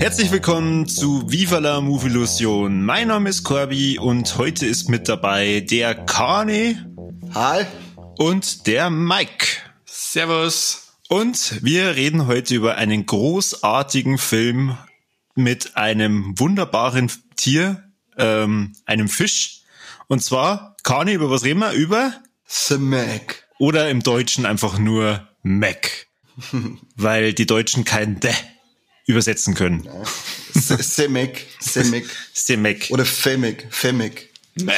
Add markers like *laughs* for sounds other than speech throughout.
Herzlich willkommen zu Viva la Movilusion. Mein Name ist Corby und heute ist mit dabei der Kane. Hi. Und der Mike. Servus. Und wir reden heute über einen großartigen Film mit einem wunderbaren Tier, ähm, einem Fisch. Und zwar, Kane, über was reden wir? Über? The Mac. Oder im Deutschen einfach nur Mac. *laughs* Weil die Deutschen kein D übersetzen können. Semek, Semek. Semek. Oder Femek, Femek. Mac.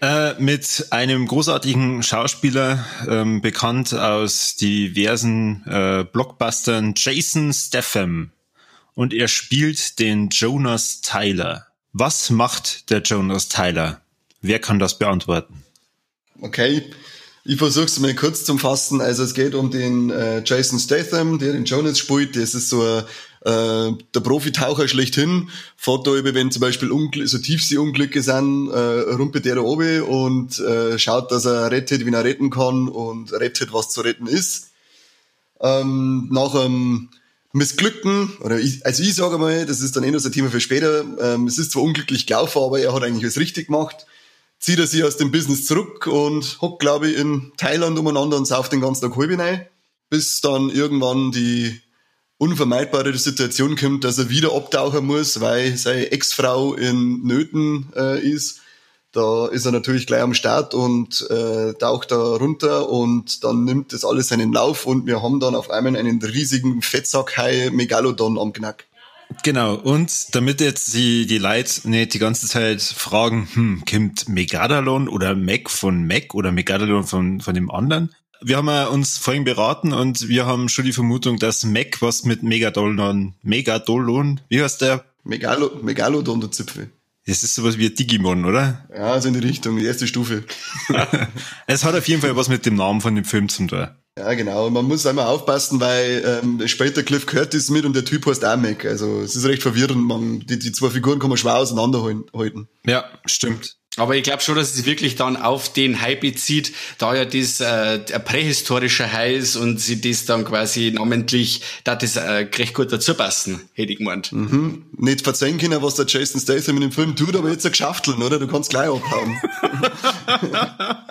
Äh, mit einem großartigen Schauspieler, ähm, bekannt aus diversen äh, Blockbustern, Jason Statham. Und er spielt den Jonas Tyler. Was macht der Jonas Tyler? Wer kann das beantworten? Okay, ich versuche es mal kurz zu fassen. Also es geht um den äh, Jason Statham, der den Jonas spielt. Das ist so ein äh, der Profitaucher schlechthin, fährt da über, wenn zum Beispiel Ungl so Tiefseeunglücke sind, äh, rumpelt der da oben und äh, schaut, dass er rettet, wenn er retten kann und rettet, was zu retten ist. Ähm, nach einem Missglückten, oder ich, also ich sage mal, das ist dann eh noch so ein Thema für später, ähm, es ist zwar unglücklich gelaufen, aber er hat eigentlich was richtig gemacht, zieht er sich aus dem Business zurück und hockt, glaube ich, in Thailand umeinander und sauft den ganzen Tag halb rein, bis dann irgendwann die unvermeidbare Situation kommt, dass er wieder abtauchen muss, weil seine Ex-Frau in Nöten äh, ist. Da ist er natürlich gleich am Start und äh, taucht da runter und dann nimmt das alles seinen Lauf und wir haben dann auf einmal einen riesigen Fettsack-Hai Megalodon am Knack. Genau, und damit jetzt die, die Leute nicht die ganze Zeit fragen, hm, kommt Megadalon oder Mac von Mac oder Megadalon von, von dem anderen, wir haben ja uns vorhin beraten und wir haben schon die Vermutung, dass Mac was mit Megadolon, Megadolon, wie heißt der? Megalo, Megalodon, der Zipfel. Das ist sowas wie ein Digimon, oder? Ja, so in die Richtung, die erste Stufe. *laughs* es hat auf jeden Fall was mit dem Namen von dem Film zu tun. Ja, genau. Man muss einmal aufpassen, weil ähm, später Cliff Curtis mit und der Typ heißt auch Mac. Also es ist recht verwirrend. Man, die, die zwei Figuren kann man schwer auseinanderhalten. Ja, stimmt. Aber ich glaube schon, dass es sich wirklich dann auf den Hai bezieht, da ja das äh, prähistorischer Hai ist und sie das dann quasi namentlich, da das äh, recht gut dazu passen, hätte ich gemeint. Mhm. Nicht verzeihen können, was der Jason Statham in dem Film tut, aber jetzt ein Geschafteln, oder? Du kannst gleich abhauen. *laughs*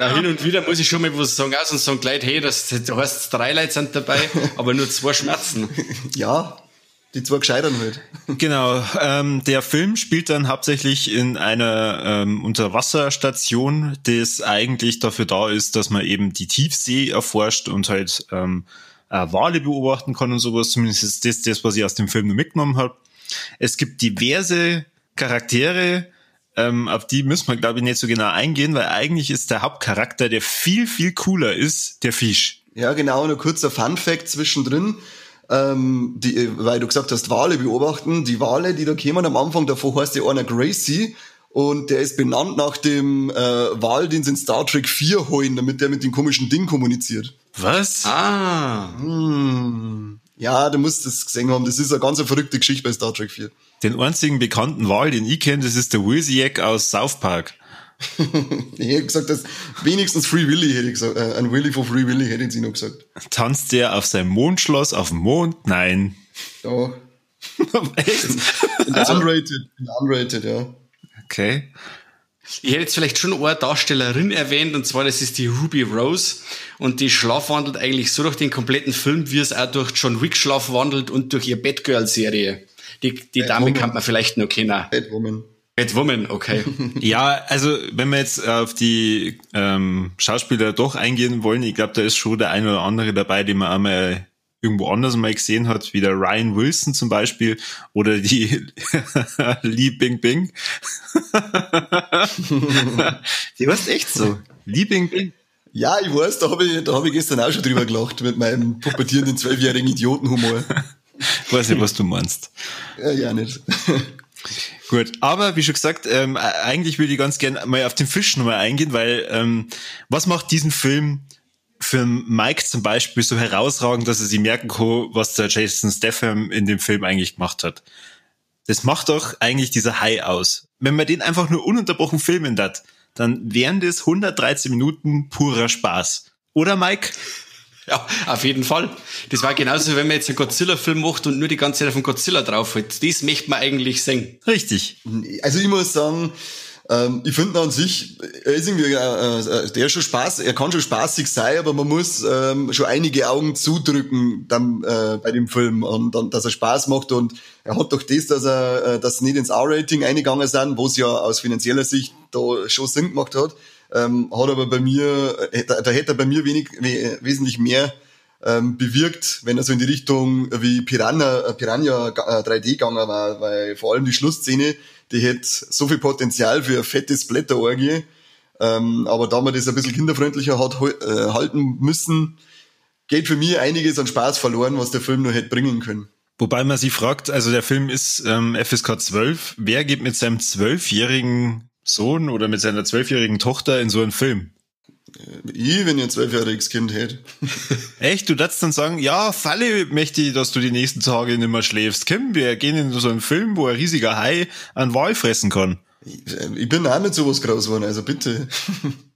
ja, hin und wieder muss ich schon mal was sagen, aus und sagen gleich, hey, das, das heißt, drei Leute sind dabei, *laughs* aber nur zwei Schmerzen. ja, die zwei Gescheitern halt. Genau. Ähm, der Film spielt dann hauptsächlich in einer ähm, Unterwasserstation, das eigentlich dafür da ist, dass man eben die Tiefsee erforscht und halt ähm, äh, Wale beobachten kann und sowas. Zumindest ist das das, was ich aus dem Film nur mitgenommen habe. Es gibt diverse Charaktere, ähm, auf die müssen wir, glaube ich, nicht so genau eingehen, weil eigentlich ist der Hauptcharakter, der viel, viel cooler ist, der Fisch. Ja, genau. Nur kurzer Fun-Fact zwischendrin ähm, die, weil du gesagt hast, Wale beobachten. Die Wale, die da kämen am Anfang, davor heißt der einer Gracie. Und der ist benannt nach dem äh, Wal, den sie in Star Trek 4 holen, damit der mit dem komischen Ding kommuniziert. Was? Ah. Hm. Ja, du musst das gesehen haben. Das ist eine ganz verrückte Geschichte bei Star Trek 4. Den einzigen bekannten Wal, den ich kenne, das ist der Wozniak aus South Park. *laughs* ich hätte gesagt, dass wenigstens Free Willy hätte ich gesagt. Äh, ein Willy von Free Willy hätte ich noch gesagt. Tanzt der auf seinem Mondschloss auf dem Mond? Nein. Ja. *laughs* Echt? In also, unrated, in unrated, ja. Okay. Ich hätte jetzt vielleicht schon eine Darstellerin erwähnt, und zwar das ist die Ruby Rose. Und die schlafwandelt eigentlich so durch den kompletten Film, wie es auch durch John Wick schlafwandelt und durch ihr Batgirl-Serie. Die, die Dame kann man vielleicht noch kennen. Batwoman. Batwoman, okay. *laughs* ja, also wenn wir jetzt auf die ähm, Schauspieler doch eingehen wollen, ich glaube, da ist schon der eine oder andere dabei, den man einmal irgendwo anders mal gesehen hat, wie der Ryan Wilson zum Beispiel oder die *laughs* Li Bing Bing. *laughs* die war echt so. Li Bing Bing. Ja, ich weiß, da habe ich, da hab ich gestern auch schon drüber gelacht mit meinem pubertierenden zwölfjährigen Idiotenhumor. Ich weiß nicht, was du meinst. *laughs* Ja, ja nicht. *laughs* Gut, aber wie schon gesagt, ähm, eigentlich würde ich ganz gerne mal auf den Fisch nochmal eingehen, weil ähm, was macht diesen Film für Mike zum Beispiel so herausragend, dass er sich merken kann, was der Jason Statham in dem Film eigentlich gemacht hat? Das macht doch eigentlich dieser High aus. Wenn man den einfach nur ununterbrochen filmen hat, dann wären das 113 Minuten purer Spaß. Oder Mike? Ja, auf jeden Fall. Das war genauso, wenn man jetzt einen Godzilla-Film macht und nur die ganze Zeit von Godzilla draufhält. Das möchte man eigentlich sehen. Richtig. Also ich muss sagen, ähm, ich finde an sich, er ist irgendwie, äh, äh, der ist schon Spaß, er kann schon spaßig sein, aber man muss ähm, schon einige Augen zudrücken dann, äh, bei dem Film und dann, dass er Spaß macht und er hat doch das, dass er, äh, dass nicht ins R-Rating eingegangen sind, wo es ja aus finanzieller Sicht da schon Sinn gemacht hat ähm, hat aber bei mir, äh, da, da hätte er bei mir wenig, we, wesentlich mehr ähm, bewirkt, wenn er so in die Richtung wie Piranha, äh, Piranha 3D äh, gegangen war, weil vor allem die Schlussszene, die hätte so viel Potenzial für eine fette Splatterorgie, ähm, aber da man das ein bisschen kinderfreundlicher hat äh, halten müssen, geht für mich einiges an Spaß verloren, was der Film noch hätte bringen können. Wobei man sich fragt, also der Film ist ähm, FSK 12, wer geht mit seinem zwölfjährigen Sohn oder mit seiner zwölfjährigen Tochter in so einen Film? Äh, ich, wenn ich ein zwölfjähriges Kind hätte. *laughs* Echt? Du darfst dann sagen, ja, Falle möchte ich, dass du die nächsten Tage nicht mehr schläfst. Kim, wir gehen in so einen Film, wo ein riesiger Hai einen Wal fressen kann. Ich, ich bin auch nicht sowas groß geworden, also bitte. *laughs*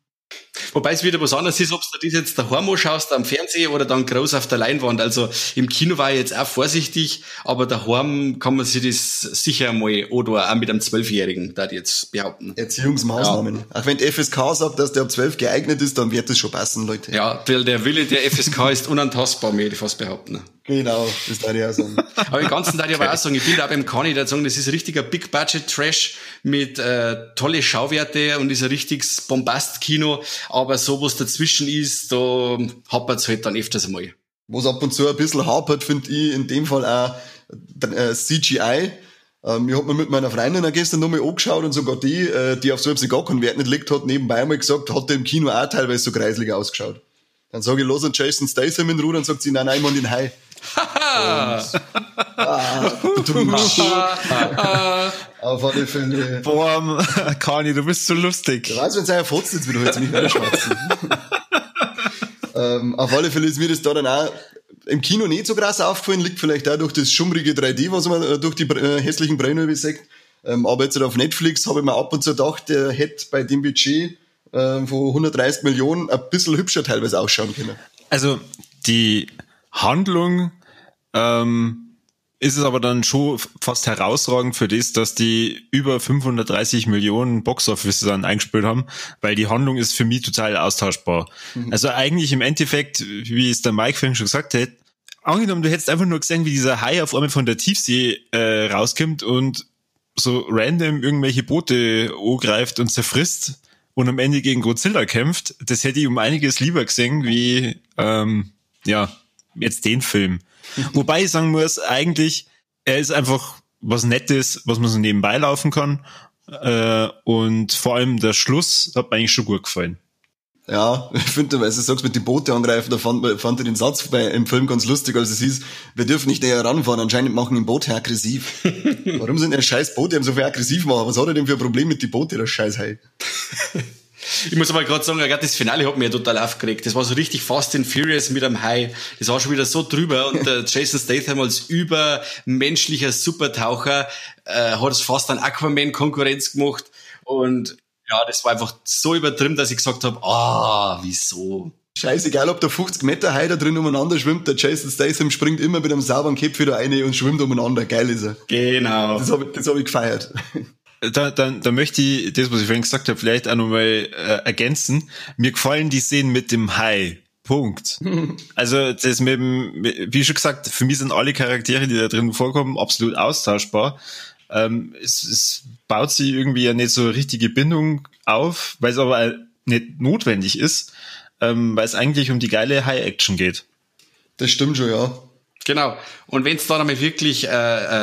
Wobei es wieder was anderes ist, ob du das jetzt daheim schaust am Fernseher oder dann groß auf der Leinwand. Also im Kino war ich jetzt auch vorsichtig, aber daheim kann man sich das sicher mal oder auch mit einem Zwölfjährigen, da jetzt behaupten. Erziehungsmaßnahmen. Ja. Auch wenn die FSK sagt, dass der ab zwölf geeignet ist, dann wird das schon passen, Leute. Ja, weil der Wille der FSK ist unantastbar, möchte ich fast behaupten. Genau, das darf ich auch sagen. *laughs* aber im Ganzen darf ich aber auch sagen, ich bin da beim Kani, der sagen, das ist richtiger Big Budget Trash mit äh, tolle Schauwerte und ist ein richtiges Bombast-Kino, aber so was dazwischen ist, da hapert es halt dann öfters einmal. Was ab und zu ein bisschen hapert, finde ich in dem Fall auch äh, CGI. Ähm, ich habe mir mit meiner Freundin gestern nochmal angeschaut und sogar die, äh, die auf so etwas gar keinen Wert nicht legt hat, nebenbei mal gesagt, hat der im Kino auch teilweise so kreislig ausgeschaut. Dann sage ich, los und Jason Statham in Ruhe, dann sagt sie, nein, nein, man den Hai. Auf alle Fälle. Boah, Kani, du bist so lustig. Ich weiß, wenn es einer fotzt, jetzt will ich nicht mehr schwatzen. *laughs* ähm, auf alle Fälle ist mir das da dann auch im Kino nicht so krass aufgefallen, liegt vielleicht auch durch das schummrige 3D, was man äh, durch die äh, hässlichen Bräune sagt. Ähm, aber jetzt auf Netflix habe ich mir ab und zu gedacht, der hätte bei dem Budget äh, von 130 Millionen ein bisschen hübscher teilweise ausschauen können. Also die Handlung ähm, ist es aber dann schon fast herausragend für das, dass die über 530 Millionen Boxoffice dann eingespielt haben, weil die Handlung ist für mich total austauschbar. Mhm. Also eigentlich im Endeffekt, wie es der Mike vorhin schon gesagt hat, angenommen, du hättest einfach nur gesehen, wie dieser Hai auf einmal von der Tiefsee äh, rauskommt und so random irgendwelche Boote angreift und zerfrisst und am Ende gegen Godzilla kämpft, das hätte ich um einiges lieber gesehen, wie ähm, ja, jetzt den Film. Wobei ich sagen muss, eigentlich, er ist einfach was Nettes, was man so nebenbei laufen kann. Äh, und vor allem der Schluss hat mir eigentlich schon gut gefallen. Ja, *laughs* ich finde, weil du sagst, mit den Boote angreifen, da fand, fand ich den Satz bei, im Film ganz lustig, als es hieß, wir dürfen nicht näher ranfahren, anscheinend machen ein Boot aggressiv. *laughs* Warum sind denn scheiß Boote so viel aggressiv machen? Was hat er denn für ein Problem mit den Booten, das scheiß Hai? *laughs* Ich muss aber gerade sagen, gerade das Finale hat mir total aufgeregt. Das war so richtig Fast and Furious mit einem Hai. Das war schon wieder so drüber und der *laughs* Jason Statham als übermenschlicher Supertaucher äh, hat es fast an Aquaman Konkurrenz gemacht und ja, das war einfach so übertrieben, dass ich gesagt habe, ah, wieso? Scheißegal, ob der 50 Meter Hai da drin umeinander schwimmt, der Jason Statham springt immer mit einem sauberen Köpf wieder rein und schwimmt umeinander. Geil ist er. Genau. Das habe ich, das hab ich gefeiert da, da, da möchte ich das, was ich vorhin gesagt habe, vielleicht auch nochmal äh, ergänzen. Mir gefallen die Szenen mit dem Hai. Punkt. *laughs* Also das mit dem, wie schon gesagt, für mich sind alle Charaktere, die da drin vorkommen, absolut austauschbar. Ähm, es, es baut sich irgendwie ja nicht so eine richtige Bindung auf, weil es aber nicht notwendig ist, ähm, weil es eigentlich um die geile High-Action geht. Das stimmt schon, ja. Genau. Und wenn es dann einmal wirklich äh,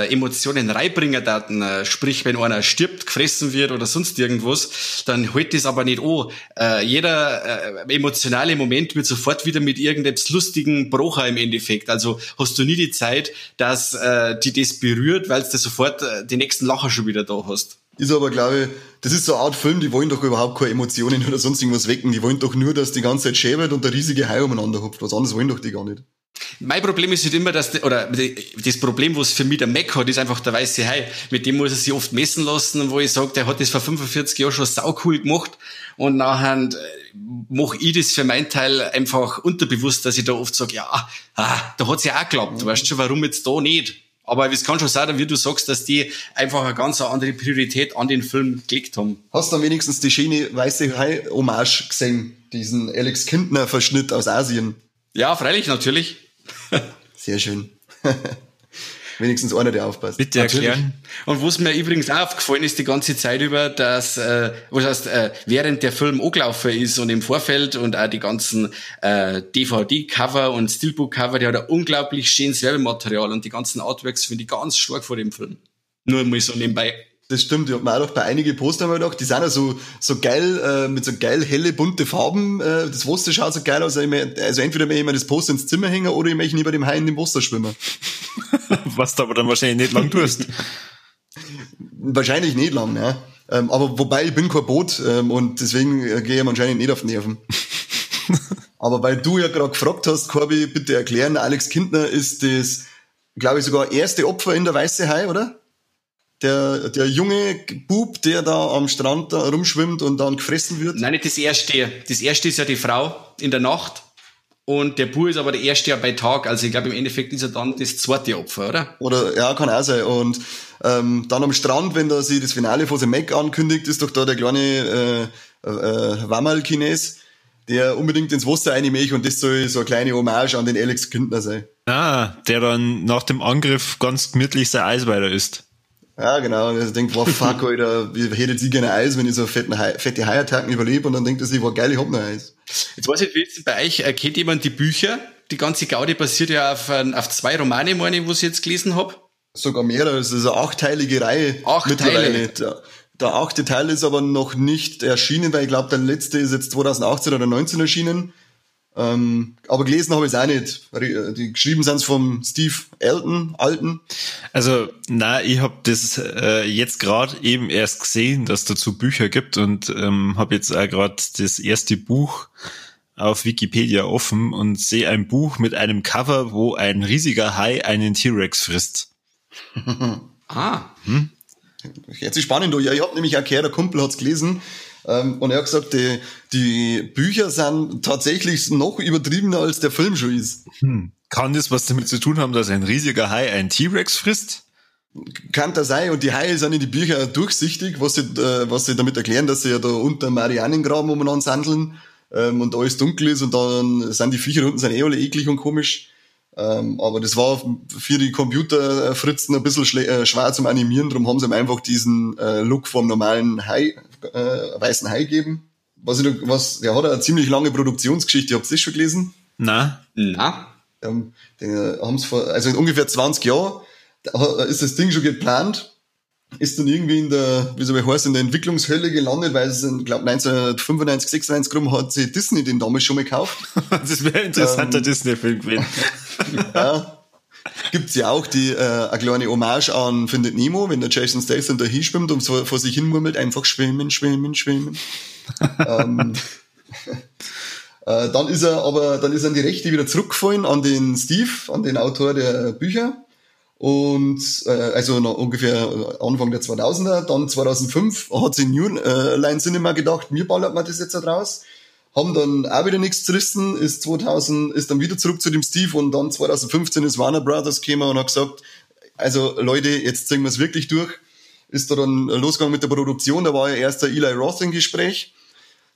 äh, Emotionen reinbringen daten, äh, sprich wenn einer stirbt, gefressen wird oder sonst irgendwas, dann hält das aber nicht an. Äh, jeder äh, emotionale Moment wird sofort wieder mit irgendetwas lustigen Brocher im Endeffekt. Also hast du nie die Zeit, dass äh, die das berührt, weil du sofort äh, die nächsten Lacher schon wieder da hast. Ist aber, glaube ich, das ist so eine Art Film, die wollen doch überhaupt keine Emotionen oder sonst irgendwas wecken. Die wollen doch nur, dass die ganze Zeit schäbert und der riesige Hai umeinander hupft. Was anderes wollen doch die gar nicht. Mein Problem ist halt immer, dass, oder das Problem, was für mich der Mac hat, ist einfach der weiße Hai. Mit dem muss er sich oft messen lassen, wo ich sage, der hat das vor 45 Jahren schon sau cool gemacht. Und nachher äh, mache ich das für meinen Teil einfach unterbewusst, dass ich da oft sage, ja, ah, da hat's ja auch geklappt. Du weißt schon, warum jetzt da nicht? Aber es kann schon sein, wie du sagst, dass die einfach eine ganz andere Priorität an den Film gelegt haben. Hast du dann wenigstens die schöne weiße Hai-Hommage gesehen? Diesen Alex Kindner-Verschnitt aus Asien? Ja, freilich, natürlich. Sehr schön. *laughs* Wenigstens einer, der aufpasst. Bitte erklären. Und was mir übrigens auch aufgefallen ist die ganze Zeit über, dass, äh, was heißt, äh, während der Film angelaufen ist und im Vorfeld und auch die ganzen äh, DVD-Cover und Steelbook-Cover, die hat ein unglaublich schönes Werbematerial und die ganzen Artworks finde ich ganz stark vor dem Film. Nur mal so nebenbei. Das stimmt, ich hab mir auch noch bei einigen Postern mal gedacht, die sind ja so, so geil, äh, mit so geil helle, bunte Farben. Äh, das Wasser schaut so geil aus. Also entweder möchte ich mir das Poster ins Zimmer hängen oder ich möchte neben dem Hai in dem Wasser schwimmen. *laughs* Was du aber dann wahrscheinlich nicht lang tust. *laughs* wahrscheinlich nicht lang, ja. Ähm, aber wobei, ich bin kein Boot ähm, und deswegen äh, gehe ich anscheinend nicht auf die Nerven. *laughs* aber weil du ja gerade gefragt hast, Corby, bitte erklären, Alex Kindner ist das, glaube ich, sogar erste Opfer in der Weiße Hai, oder? Der, der junge Bub, der da am Strand da rumschwimmt und dann gefressen wird? Nein, nicht das erste. Das erste ist ja die Frau in der Nacht. Und der Bub ist aber der erste ja bei Tag. Also ich glaube, im Endeffekt ist er dann das zweite Opfer, oder? Oder, ja, kann auch sein. Und ähm, dann am Strand, wenn da sie das Finale von seinem Mac ankündigt, ist doch da der kleine äh, äh, Wammerl-Chines, der unbedingt ins Wasser reinmächt und das soll so eine kleine Hommage an den Alex Kindner sein. Ah, der dann nach dem Angriff ganz gemütlich sein Eis weiter isst. Ja, genau. Und er denkt, wow, fuck, *laughs* Alter, wie hätte ich gerne Eis, wenn ich so fetten, fette Haiattacken überlebe? Und dann denkt er sich, wow, geil, ich hab noch Eis. Jetzt weiß ich, wie ist bei euch, äh, kennt jemand die Bücher? Die ganze Gaudi basiert ja auf, auf zwei Romane, meine ich, wo ich jetzt gelesen hab. Sogar mehrere, es ist eine achteilige Reihe. Acht Teile. Der, der achte Teil ist aber noch nicht erschienen, weil ich glaube, der letzte ist jetzt 2018 oder 2019 erschienen. Ähm, aber gelesen habe ich es auch nicht. Die geschrieben sind es vom Steve Elton, Alten. Also, na, ich habe das äh, jetzt gerade eben erst gesehen, dass dazu Bücher gibt und ähm, habe jetzt auch gerade das erste Buch auf Wikipedia offen und sehe ein Buch mit einem Cover, wo ein riesiger Hai einen T-Rex frisst. *laughs* ah. Hm? Jetzt ist spannend, ja, ich habe nämlich auch gehört, der Kumpel hat's gelesen und er hat gesagt, die, die Bücher sind tatsächlich noch übertriebener als der Film schon ist. Hm. Kann das was damit zu tun haben, dass ein riesiger Hai einen T-Rex frisst? Kann das sein. Und die Haie sind in die Bücher durchsichtig, was sie, äh, was sie damit erklären, dass sie ja da unter Marianengraben umeinander sandeln ähm, und alles dunkel ist und dann sind die Viecher unten sind eh alle eklig und komisch. Ähm, aber das war für die Computerfritzen ein bisschen äh, schwer zum Animieren, darum haben sie ihm einfach diesen äh, Look vom normalen Hai, äh, weißen Hai gegeben. Was, ich, was, der hat eine ziemlich lange Produktionsgeschichte, habt ihr das schon gelesen? Na, na. Ähm, den, haben's vor, also in ungefähr 20 Jahren ist das Ding schon geplant, ist dann irgendwie in der, wie soll ich heißen, in der Entwicklungshölle gelandet, weil es, ich glaube 1995, 96 rum hat sich Disney den damals schon mal gekauft. *laughs* das wäre ein interessanter ähm, Disney-Film gewesen. *laughs* ja. Gibt's ja auch die, äh, eine kleine Hommage an Findet Nemo, wenn der Jason Statham da hinschwimmt und so vor sich hin murmelt, einfach schwimmen, schwimmen, schwimmen. *laughs* ähm, äh, dann ist er aber, dann ist er an die Rechte wieder zurückgefallen an den Steve, an den Autor der Bücher. Und äh, also noch ungefähr Anfang der 2000er, dann 2005 hat sich New äh, Line Cinema gedacht, mir ballert man das jetzt da raus haben dann auch wieder nichts zerrissen, ist 2000, ist dann wieder zurück zu dem Steve und dann 2015 ist Warner Brothers gekommen und hat gesagt, also Leute, jetzt ziehen wir es wirklich durch. Ist da dann losgegangen mit der Produktion, da war ja erst der Eli Roth im Gespräch.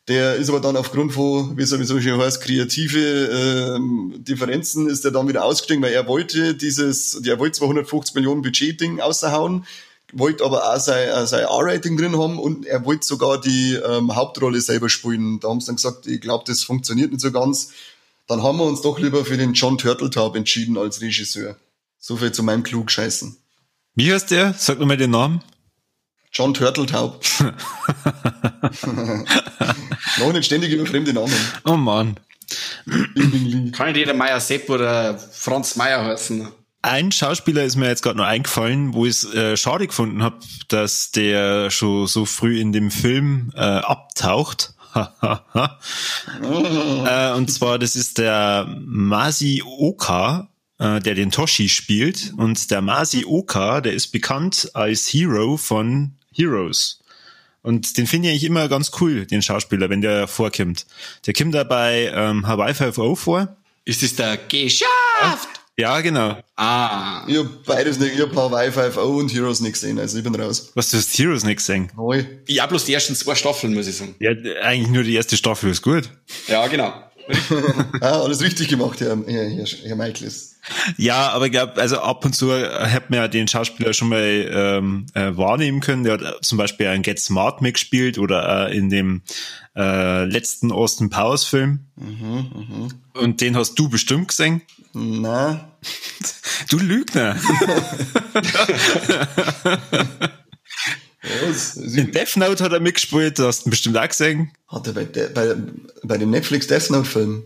Der ist aber dann aufgrund von, wie sowieso schon heißt, kreative ähm, Differenzen, ist er dann wieder ausgestiegen, weil er wollte dieses, er wollte zwar 150 Millionen Budget-Ding außerhauen, wollte aber auch sein, äh, sein R-Rating drin haben und er wollte sogar die ähm, Hauptrolle selber spielen. Da haben sie dann gesagt, ich glaube, das funktioniert nicht so ganz. dann haben wir uns doch lieber für den John Turteltaub entschieden als Regisseur. So viel zu meinem Klugscheißen. Wie heißt der? Sag nochmal den Namen. John Turteltaub. *laughs* *laughs* Noch nicht ständig über fremde Namen. Oh Mann. Kann nicht jeder Meier Sepp oder Franz Meier heißen. Ein Schauspieler ist mir jetzt gerade noch eingefallen, wo ich es äh, schade gefunden habe, dass der schon so früh in dem Film äh, abtaucht. *laughs* äh, und zwar, das ist der Masi Oka, äh, der den Toshi spielt. Und der Masi Oka, der ist bekannt als Hero von Heroes. Und den finde ich immer ganz cool, den Schauspieler, wenn der vorkommt. Der kommt da bei ähm, Hawaii 5.0 vor. Ist das der Geschafft? Ja, genau. Ah. Ich hab beides nicht, ich hab Hawaii 5.0 und Heroes nicht gesehen, also ich bin raus. Was, du hast Heroes nicht gesehen? Neu. Ich hab bloß die ersten zwei Staffeln, muss ich sagen. Ja, eigentlich nur die erste Staffel ist gut. Ja, genau. Ah, alles richtig gemacht, Herr, Herr, Herr, Herr Michaelis. Ja, aber ich glaube, also ab und zu hat man ja den Schauspieler schon mal ähm, äh, wahrnehmen können. Der hat zum Beispiel einen Get Smart mitgespielt oder äh, in dem äh, letzten Austin Powers Film. Mhm, mh. Und den hast du bestimmt gesehen. Na. *laughs* Du Lügner. *laughs* *laughs* Was? In Death Note hat er mitgespielt, du hast ihn bestimmt auch gesehen. Hat er bei, de, bei, bei dem Netflix Death Note Film?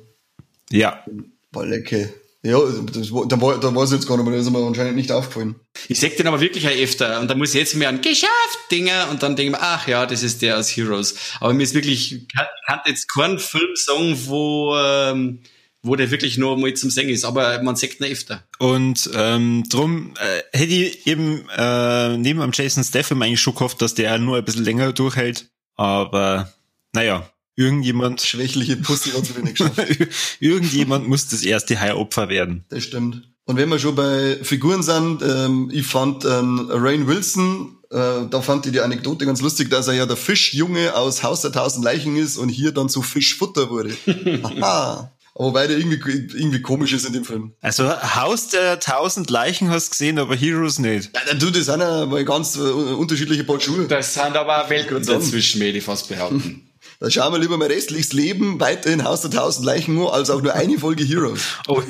Ja. War lecker. Ja, das, war- da, war, da weiß ich jetzt gar nicht mehr, das ist mir anscheinend nicht aufgefallen. Ich sag den aber wirklich auch öfter. Und da muss ich jetzt mehr an Geschafft Dinger und dann denke ich mir, ach ja, das ist der aus Heroes. Aber mir ist wirklich, ich kann kann jetzt keinen Film sagen, wo, ähm, wo der wirklich nur mal zum Singen ist. Aber man sagt ihn öfter. Und ähm, drum äh, hätte ich eben äh, neben am Jason Statham eigentlich schon gehofft, dass der nur ein bisschen länger durchhält. Aber naja, irgendjemand Schwächliche Pussy hat's wieder nicht geschafft. *laughs* irgendjemand muss das erste Haiopfer werden. Das stimmt. Und wenn wir schon bei Figuren sind, ähm, ich fand ähm, Rain Wilson, äh, da fand ich die Anekdote ganz lustig, dass er ja der Fischjunge aus Haus der tausend Leichen ist und hier dann zu Fischfutter wurde. *laughs* Aha. Wobei der irgendwie, irgendwie komisch ist in dem Film. Also Haus der tausend Leichen hast gesehen, aber Heroes nicht. Ja, du, das sind ja mal ganz äh, unterschiedliche Paar Schuhe. Das sind aber Welten dazwischen, würde ich fast behaupten. *laughs* Da schauen wir lieber mein restliches Leben weiter in Haus der tausend Leichen an, als auch nur eine Folge Heroes. Oh,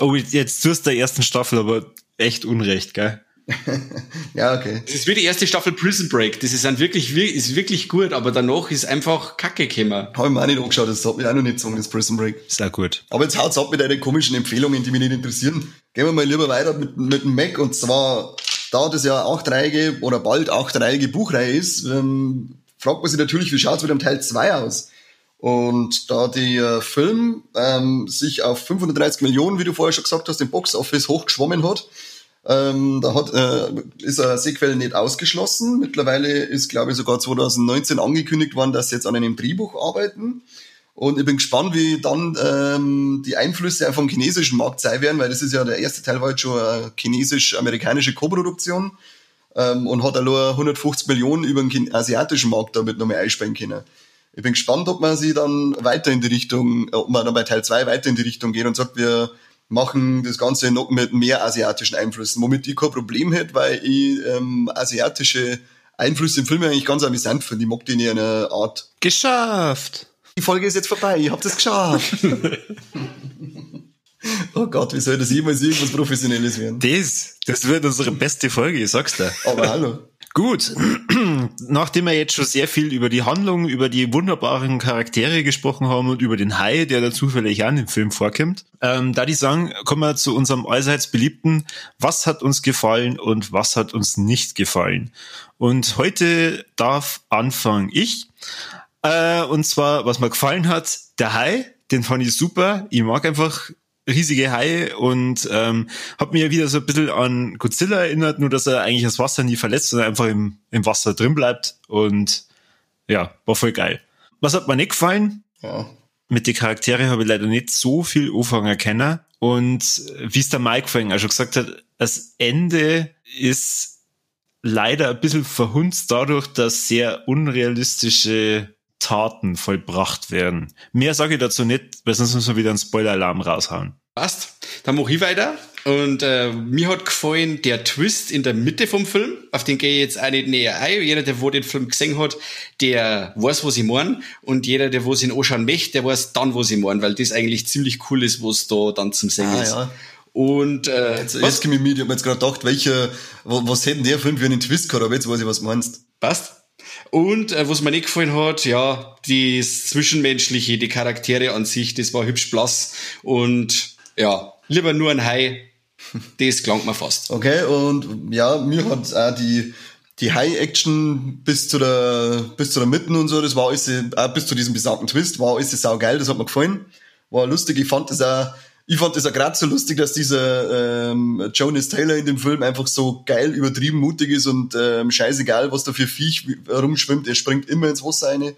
oh jetzt tust du der ersten Staffel aber echt unrecht, gell? *laughs* Ja, okay. Das ist wie die erste Staffel Prison Break. Das ist, ein wirklich, wir- ist wirklich gut, aber danach ist einfach Kacke gekommen. Habe ich mir auch nicht angeschaut, das hat mich auch noch nicht gezogen, das Prison Break. Ist auch gut. Aber jetzt haut's ab mit deinen komischen Empfehlungen, die mich nicht interessieren. Gehen wir mal lieber weiter mit, mit dem Mac. Und zwar, da das ja achtreihige oder bald achtreihige Buchreihe ist, ähm, fragt man sich natürlich, wie schaut's mit dem Teil 2 aus? Und da der Film ähm, sich auf 530 Millionen, wie du vorher schon gesagt hast, im Boxoffice hochgeschwommen hat, ähm, da hat, äh, ist ein Sequel nicht ausgeschlossen. Mittlerweile ist, glaube ich, sogar 2019 angekündigt worden, dass sie jetzt an einem Drehbuch arbeiten. Und ich bin gespannt, wie dann ähm, die Einflüsse vom chinesischen Markt sein werden, weil das ist ja der erste Teil war jetzt schon eine chinesisch-amerikanische Koproduktion ähm, und hat allein 150 Millionen über den asiatischen Markt damit nochmal einsparen können. Ich bin gespannt, ob man sie dann weiter in die Richtung, ob man dann bei Teil 2 weiter in die Richtung geht und sagt, wir machen das Ganze noch mit mehr asiatischen Einflüssen, womit ich kein Problem hätte, weil ich ähm, asiatische Einflüsse im Film eigentlich ganz amüsant finde. Ich mag die in einer Art. Geschafft! Die Folge ist jetzt vorbei, ich hab das geschafft. *laughs* oh Gott, wie soll das jemals irgendwas Professionelles werden? Das, das wird unsere beste Folge, ich sag's dir. Aber hallo. Gut, nachdem wir jetzt schon sehr viel über die Handlung, über die wunderbaren Charaktere gesprochen haben und über den Hai, der da zufällig in dem Film vorkommt, ähm, da die sagen, kommen wir zu unserem allseits beliebten, was hat uns gefallen und was hat uns nicht gefallen. Und heute darf anfangen ich. Äh, und zwar, was mir gefallen hat, der Hai, den fand ich super. Ich mag einfach riesige Haie und ähm, hat mir wieder so ein bisschen an Godzilla erinnert, nur dass er eigentlich das Wasser nie verletzt, sondern einfach im, im Wasser drin bleibt. Und ja, war voll geil. Was hat mir nicht gefallen? Ja. Mit den Charaktere habe ich leider nicht so viel anfangen können. Und wie es der Mike vorhin auch schon gesagt hat, das Ende ist leider ein bisschen verhunzt dadurch, dass sehr unrealistische Taten vollbracht werden. Mehr sage ich dazu nicht, weil sonst müssen wir wieder einen Spoiler-Alarm raushauen. Passt. Dann mache ich weiter. Und äh, mir hat gefallen der Twist in der Mitte vom Film. Auf den gehe ich jetzt auch nicht näher ein. Jeder, der wo den Film gesehen hat, der weiß, was ich meine. Und jeder, der wo ihn anschauen möchte, der weiß dann, was ich meine, weil das eigentlich ziemlich cool ist, was da dann zum Singen ah, ist. Ja. Und äh, jetzt, was? jetzt komme ich mit, ich hab mir jetzt gerade gedacht, welcher, was, was hätten der Film für einen Twist gehabt, aber jetzt weiß ich, was du meinst. Passt. Und äh, was mir nicht gefallen hat, ja, das Zwischenmenschliche, die Charaktere an sich, das war hübsch blass. Und ja, lieber nur ein Hai, *laughs* das klang mir fast. Okay, und ja, mir hat auch die, die High-Action bis zu der, bis zu der Mitten und so, das war alles, auch bis zu diesem besagten Twist, war alles sau geil, das hat mir gefallen. War lustig, ich fand das auch, ich fand das auch gerade so lustig, dass dieser ähm, Jonas Taylor in dem Film einfach so geil übertrieben mutig ist und ähm, scheißegal, was da für Viech rumschwimmt, er springt immer ins Wasser rein.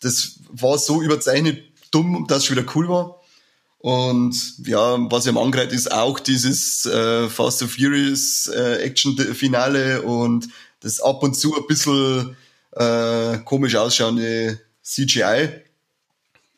Das war so überzeichnet dumm, dass es wieder cool war. Und ja, was ihm angreift, ist auch dieses äh, Fast and Furious äh, Action-Finale und das ab und zu ein bisschen äh, komisch ausschauende CGI.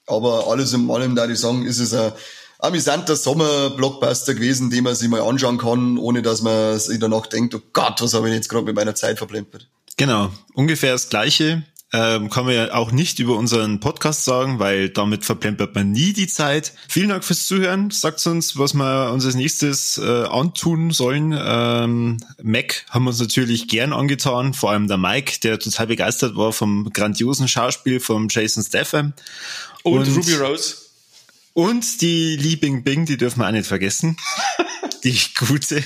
Aber alles in allem, da ich sagen, ist es ein amüsanter Sommer-Blockbuster gewesen, den man sich mal anschauen kann, ohne dass man sich danach denkt, oh Gott, was habe ich jetzt gerade mit meiner Zeit verplempert. Genau, ungefähr das Gleiche. Ähm, kann man ja auch nicht über unseren Podcast sagen, weil damit verplempert man nie die Zeit. Vielen Dank fürs Zuhören. Sagt uns, was wir uns als nächstes äh, antun sollen. Ähm, Mac haben wir uns natürlich gern angetan, vor allem der Mike, der total begeistert war vom grandiosen Schauspiel von Jason Statham. Und, und Ruby Rose. Und die Li Bing Bing, die dürfen wir auch nicht vergessen. die gute.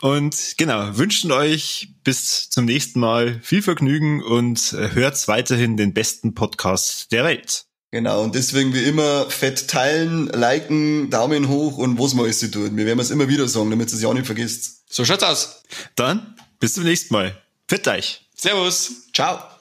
und genau, wünschen euch bis zum nächsten Mal viel Vergnügen und hört weiterhin den besten Podcast der Welt. Genau, und deswegen wie immer fett teilen, liken, Daumen hoch und was man alles tun. Wir werden es immer wieder sagen, damit ihr es ja nicht vergisst. So schaut's aus. Dann bis zum nächsten Mal. Fett euch. Servus. Ciao.